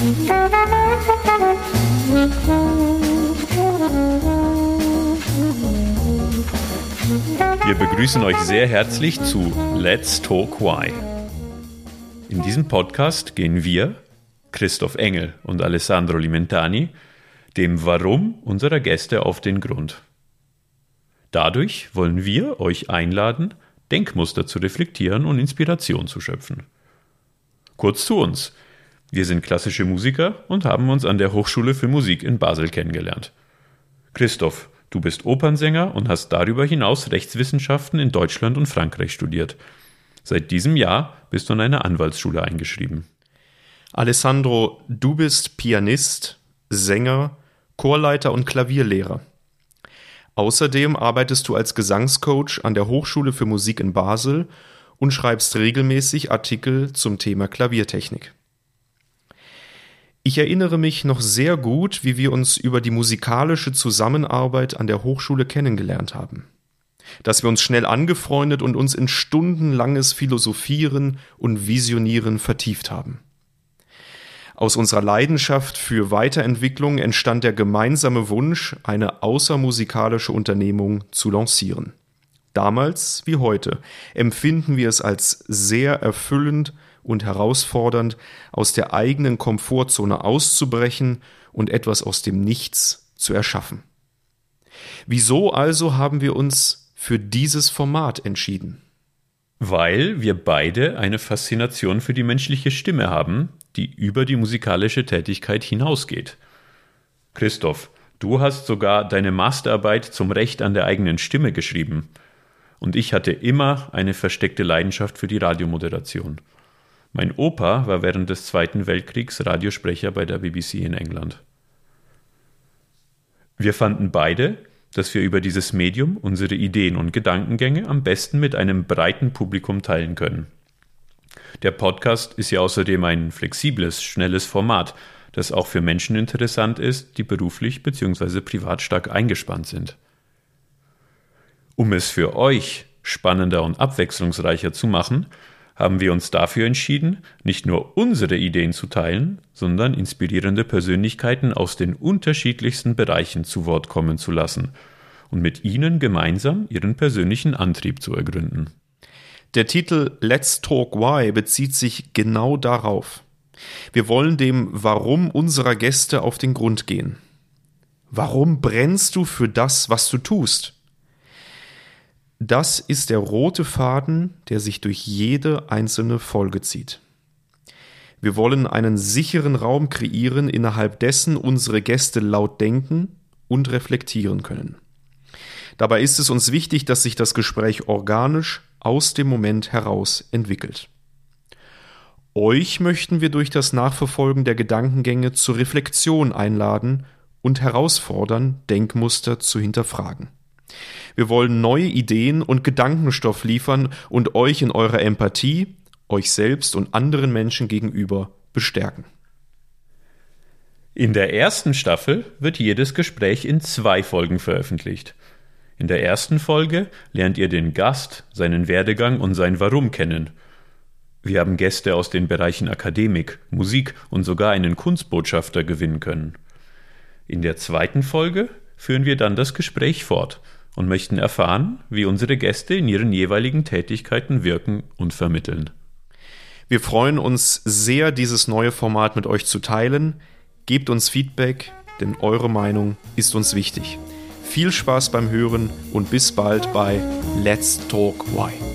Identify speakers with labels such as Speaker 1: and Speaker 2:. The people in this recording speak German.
Speaker 1: Wir begrüßen euch sehr herzlich zu Let's Talk Why. In diesem Podcast gehen wir, Christoph Engel und Alessandro Limentani, dem Warum unserer Gäste auf den Grund. Dadurch wollen wir euch einladen, Denkmuster zu reflektieren und Inspiration zu schöpfen. Kurz zu uns. Wir sind klassische Musiker und haben uns an der Hochschule für Musik in Basel kennengelernt. Christoph, du bist Opernsänger und hast darüber hinaus Rechtswissenschaften in Deutschland und Frankreich studiert. Seit diesem Jahr bist du an einer Anwaltsschule eingeschrieben.
Speaker 2: Alessandro, du bist Pianist, Sänger, Chorleiter und Klavierlehrer. Außerdem arbeitest du als Gesangscoach an der Hochschule für Musik in Basel und schreibst regelmäßig Artikel zum Thema Klaviertechnik. Ich erinnere mich noch sehr gut, wie wir uns über die musikalische Zusammenarbeit an der Hochschule kennengelernt haben. Dass wir uns schnell angefreundet und uns in stundenlanges Philosophieren und Visionieren vertieft haben. Aus unserer Leidenschaft für Weiterentwicklung entstand der gemeinsame Wunsch, eine außermusikalische Unternehmung zu lancieren. Damals wie heute empfinden wir es als sehr erfüllend und herausfordernd, aus der eigenen Komfortzone auszubrechen und etwas aus dem Nichts zu erschaffen. Wieso also haben wir uns für dieses Format entschieden?
Speaker 1: Weil wir beide eine Faszination für die menschliche Stimme haben, die über die musikalische Tätigkeit hinausgeht. Christoph, du hast sogar deine Masterarbeit zum Recht an der eigenen Stimme geschrieben. Und ich hatte immer eine versteckte Leidenschaft für die Radiomoderation. Mein Opa war während des Zweiten Weltkriegs Radiosprecher bei der BBC in England. Wir fanden beide, dass wir über dieses Medium unsere Ideen und Gedankengänge am besten mit einem breiten Publikum teilen können. Der Podcast ist ja außerdem ein flexibles, schnelles Format, das auch für Menschen interessant ist, die beruflich bzw. privat stark eingespannt sind. Um es für euch spannender und abwechslungsreicher zu machen, haben wir uns dafür entschieden, nicht nur unsere Ideen zu teilen, sondern inspirierende Persönlichkeiten aus den unterschiedlichsten Bereichen zu Wort kommen zu lassen und mit ihnen gemeinsam ihren persönlichen Antrieb zu ergründen.
Speaker 2: Der Titel Let's Talk Why bezieht sich genau darauf. Wir wollen dem Warum unserer Gäste auf den Grund gehen. Warum brennst du für das, was du tust? Das ist der rote Faden, der sich durch jede einzelne Folge zieht. Wir wollen einen sicheren Raum kreieren, innerhalb dessen unsere Gäste laut denken und reflektieren können. Dabei ist es uns wichtig, dass sich das Gespräch organisch aus dem Moment heraus entwickelt. Euch möchten wir durch das Nachverfolgen der Gedankengänge zur Reflexion einladen und herausfordern, Denkmuster zu hinterfragen. Wir wollen neue Ideen und Gedankenstoff liefern und euch in eurer Empathie, euch selbst und anderen Menschen gegenüber bestärken.
Speaker 1: In der ersten Staffel wird jedes Gespräch in zwei Folgen veröffentlicht. In der ersten Folge lernt ihr den Gast, seinen Werdegang und sein Warum kennen. Wir haben Gäste aus den Bereichen Akademik, Musik und sogar einen Kunstbotschafter gewinnen können. In der zweiten Folge führen wir dann das Gespräch fort und möchten erfahren, wie unsere Gäste in ihren jeweiligen Tätigkeiten wirken und vermitteln.
Speaker 2: Wir freuen uns sehr, dieses neue Format mit euch zu teilen. Gebt uns Feedback, denn eure Meinung ist uns wichtig. Viel Spaß beim Hören und bis bald bei Let's Talk Why.